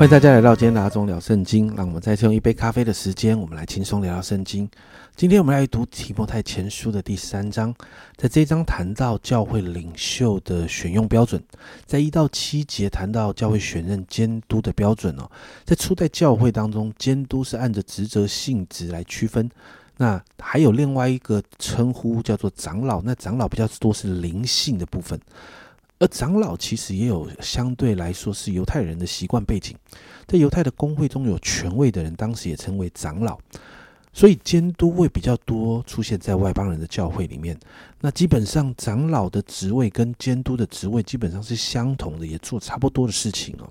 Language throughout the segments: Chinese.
欢迎大家来到今天的阿忠聊圣经。让我们再次用一杯咖啡的时间，我们来轻松聊聊圣经。今天我们来读提摩太前书的第三章，在这一章谈到教会领袖的选用标准，在一到七节谈到教会选任监督的标准哦。在初代教会当中，监督是按着职责性质来区分。那还有另外一个称呼叫做长老，那长老比较多是灵性的部分。而长老其实也有相对来说是犹太人的习惯背景，在犹太的工会中有权位的人，当时也称为长老，所以监督会比较多出现在外邦人的教会里面。那基本上长老的职位跟监督的职位基本上是相同的，也做差不多的事情哦。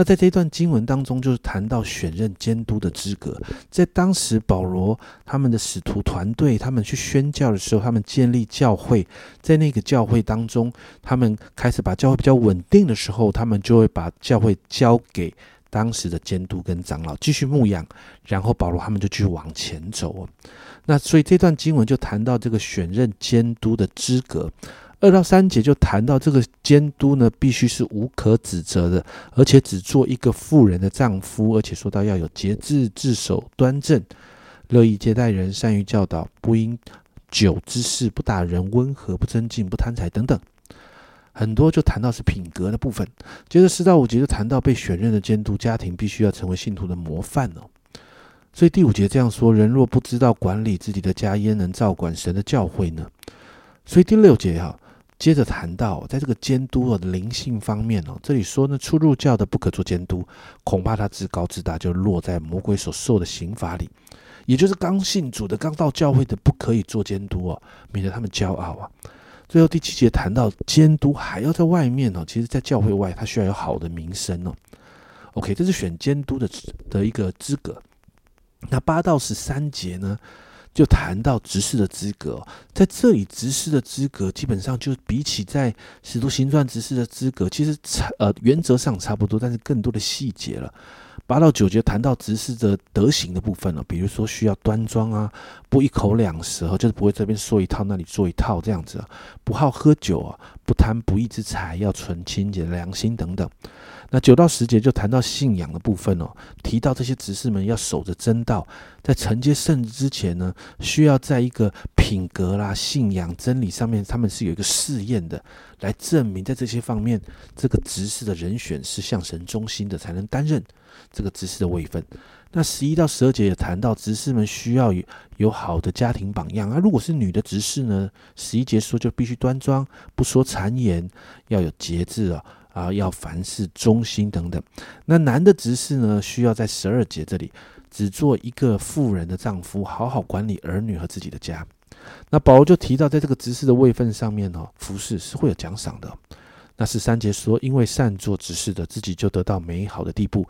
那在这段经文当中，就是谈到选任监督的资格。在当时保罗他们的使徒团队，他们去宣教的时候，他们建立教会，在那个教会当中，他们开始把教会比较稳定的时候，他们就会把教会交给当时的监督跟长老继续牧养，然后保罗他们就继续往前走。那所以这段经文就谈到这个选任监督的资格。二到三节就谈到这个监督呢，必须是无可指责的，而且只做一个妇人的丈夫，而且说到要有节制、自守、端正，乐意接待人，善于教导，不因酒之事，不打人，温和，不争竞，不贪财等等，很多就谈到是品格的部分。接着四到五节就谈到被选任的监督，家庭必须要成为信徒的模范哦。所以第五节这样说：人若不知道管理自己的家，焉能照管神的教会呢？所以第六节哈。接着谈到，在这个监督的灵性方面哦，这里说呢，初入教的不可做监督，恐怕他自高自大，就落在魔鬼所受的刑罚里。也就是刚信主的、刚到教会的，不可以做监督哦，免得他们骄傲啊。最后第七节谈到监督还要在外面哦，其实在教会外，他需要有好的名声哦。OK，这是选监督的的一个资格。那八到十三节呢？就谈到执事的资格，在这里执事的资格基本上就比起在使徒行传执事的资格，其实差呃原则上差不多，但是更多的细节了。八到九节谈到执事的德行的部分了，比如说需要端庄啊，不一口两舌，就是不会这边说一套那里做一套这样子，不好喝酒啊，不贪不义之财，要存清洁良心等等。那九到十节就谈到信仰的部分哦，提到这些执事们要守着真道，在承接圣之前呢，需要在一个品格啦、信仰、真理上面，他们是有一个试验的，来证明在这些方面，这个执事的人选是向神忠心的，才能担任这个执事的位分。那十一到十二节也谈到执事们需要有有好的家庭榜样啊，如果是女的执事呢，十一节说就必须端庄，不说谗言，要有节制啊。啊，要凡事忠心等等。那男的执事呢，需要在十二节这里只做一个妇人的丈夫，好好管理儿女和自己的家。那保罗就提到，在这个执事的位分上面哦，服侍是会有奖赏的。那十三节说，因为善做执事的，自己就得到美好的地步，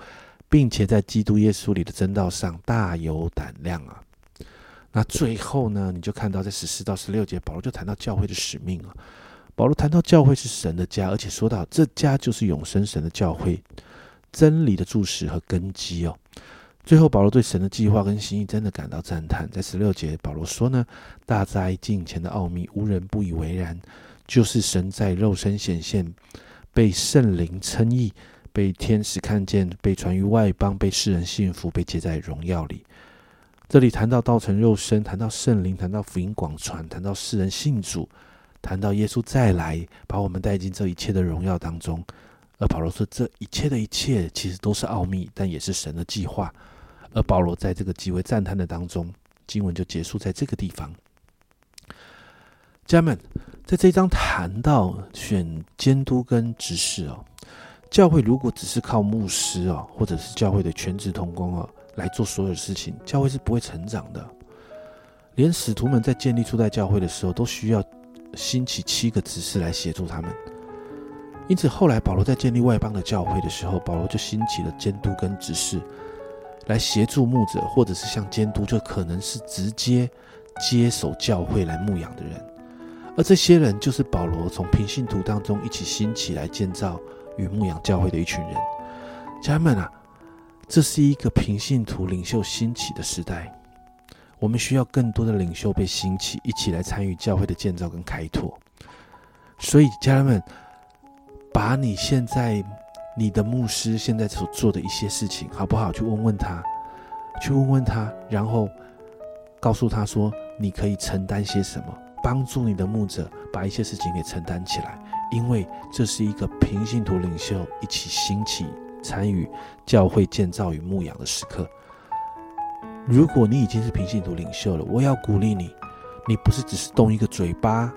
并且在基督耶稣里的真道上大有胆量啊。那最后呢，你就看到在十四到十六节，保罗就谈到教会的使命啊。保罗谈到教会是神的家，而且说到这家就是永生神的教会，真理的注释和根基哦。最后，保罗对神的计划跟心意真的感到赞叹。在十六节，保罗说呢：“大灾近前的奥秘，无人不以为然，就是神在肉身显现，被圣灵称义，被天使看见，被传于外邦，被世人信服，被接在荣耀里。”这里谈到道成肉身，谈到圣灵，谈到福音广传，谈到世人信主。谈到耶稣再来，把我们带进这一切的荣耀当中，而保罗说，这一切的一切其实都是奥秘，但也是神的计划。而保罗在这个极为赞叹的当中，经文就结束在这个地方。家人们，在这一章谈到选监督跟执事哦，教会如果只是靠牧师哦，或者是教会的全职同工哦来做所有事情，教会是不会成长的。连使徒们在建立初代教会的时候，都需要。兴起七个执事来协助他们，因此后来保罗在建立外邦的教会的时候，保罗就兴起了监督跟执事来协助牧者，或者是像监督，就可能是直接接手教会来牧养的人，而这些人就是保罗从平信徒当中一起兴起来建造与牧养教会的一群人。家人们啊，这是一个平信徒领袖兴起的时代。我们需要更多的领袖被兴起，一起来参与教会的建造跟开拓。所以，家人们，把你现在你的牧师现在所做的一些事情好不好？去问问他，去问问他，然后告诉他说，你可以承担些什么，帮助你的牧者把一些事情给承担起来，因为这是一个平信徒领袖一起兴起、参与教会建造与牧养的时刻。如果你已经是平信徒领袖了，我要鼓励你，你不是只是动一个嘴巴。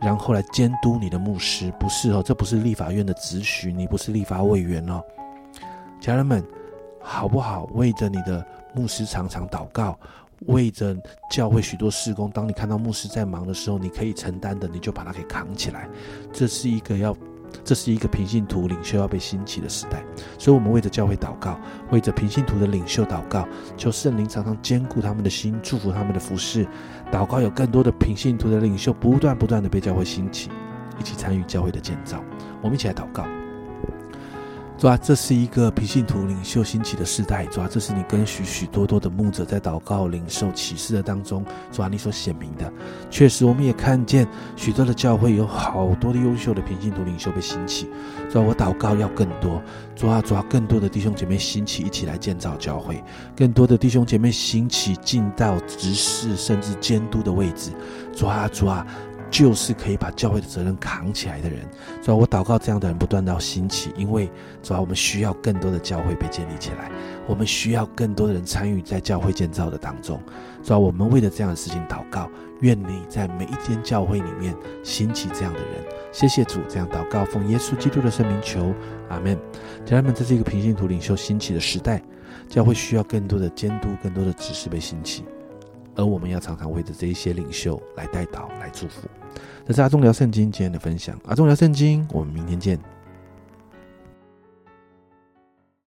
然后来监督你的牧师，不是哦，这不是立法院的职许，你不是立法委员哦，家人们，好不好？为着你的牧师常常祷告，为着教会许多事工，当你看到牧师在忙的时候，你可以承担的，你就把它给扛起来，这是一个要。这是一个平信徒领袖要被兴起的时代，所以，我们为着教会祷告，为着平信徒的领袖祷告，求圣灵常常兼顾他们的心，祝福他们的服饰。祷告有更多的平信徒的领袖不断不断的被教会兴起，一起参与教会的建造。我们一起来祷告。主啊，这是一个平信徒领袖兴起的时代。主啊，这是你跟许许多多的牧者在祷告、领受启示的当中，主啊，你所显明的。确实，我们也看见许多的教会有好多的优秀的平信徒领袖被兴起。主啊，我祷告要更多。主啊，主啊，更多的弟兄姐妹兴起，一起来建造教会。更多的弟兄姐妹兴起，进到执事甚至监督的位置。主啊，主啊。就是可以把教会的责任扛起来的人，主要我祷告这样的人不断的要兴起，因为主要我们需要更多的教会被建立起来，我们需要更多的人参与在教会建造的当中，主要我们为了这样的事情祷告，愿你在每一间教会里面兴起这样的人，谢谢主，这样祷告奉耶稣基督的圣名求，阿门。家人们，这是一个平行图领袖兴起的时代，教会需要更多的监督，更多的指示被兴起。而我们要常常为着这一些领袖来带祷、来祝福。这是阿忠聊圣经今天的分享。阿忠聊圣经，我们明天见。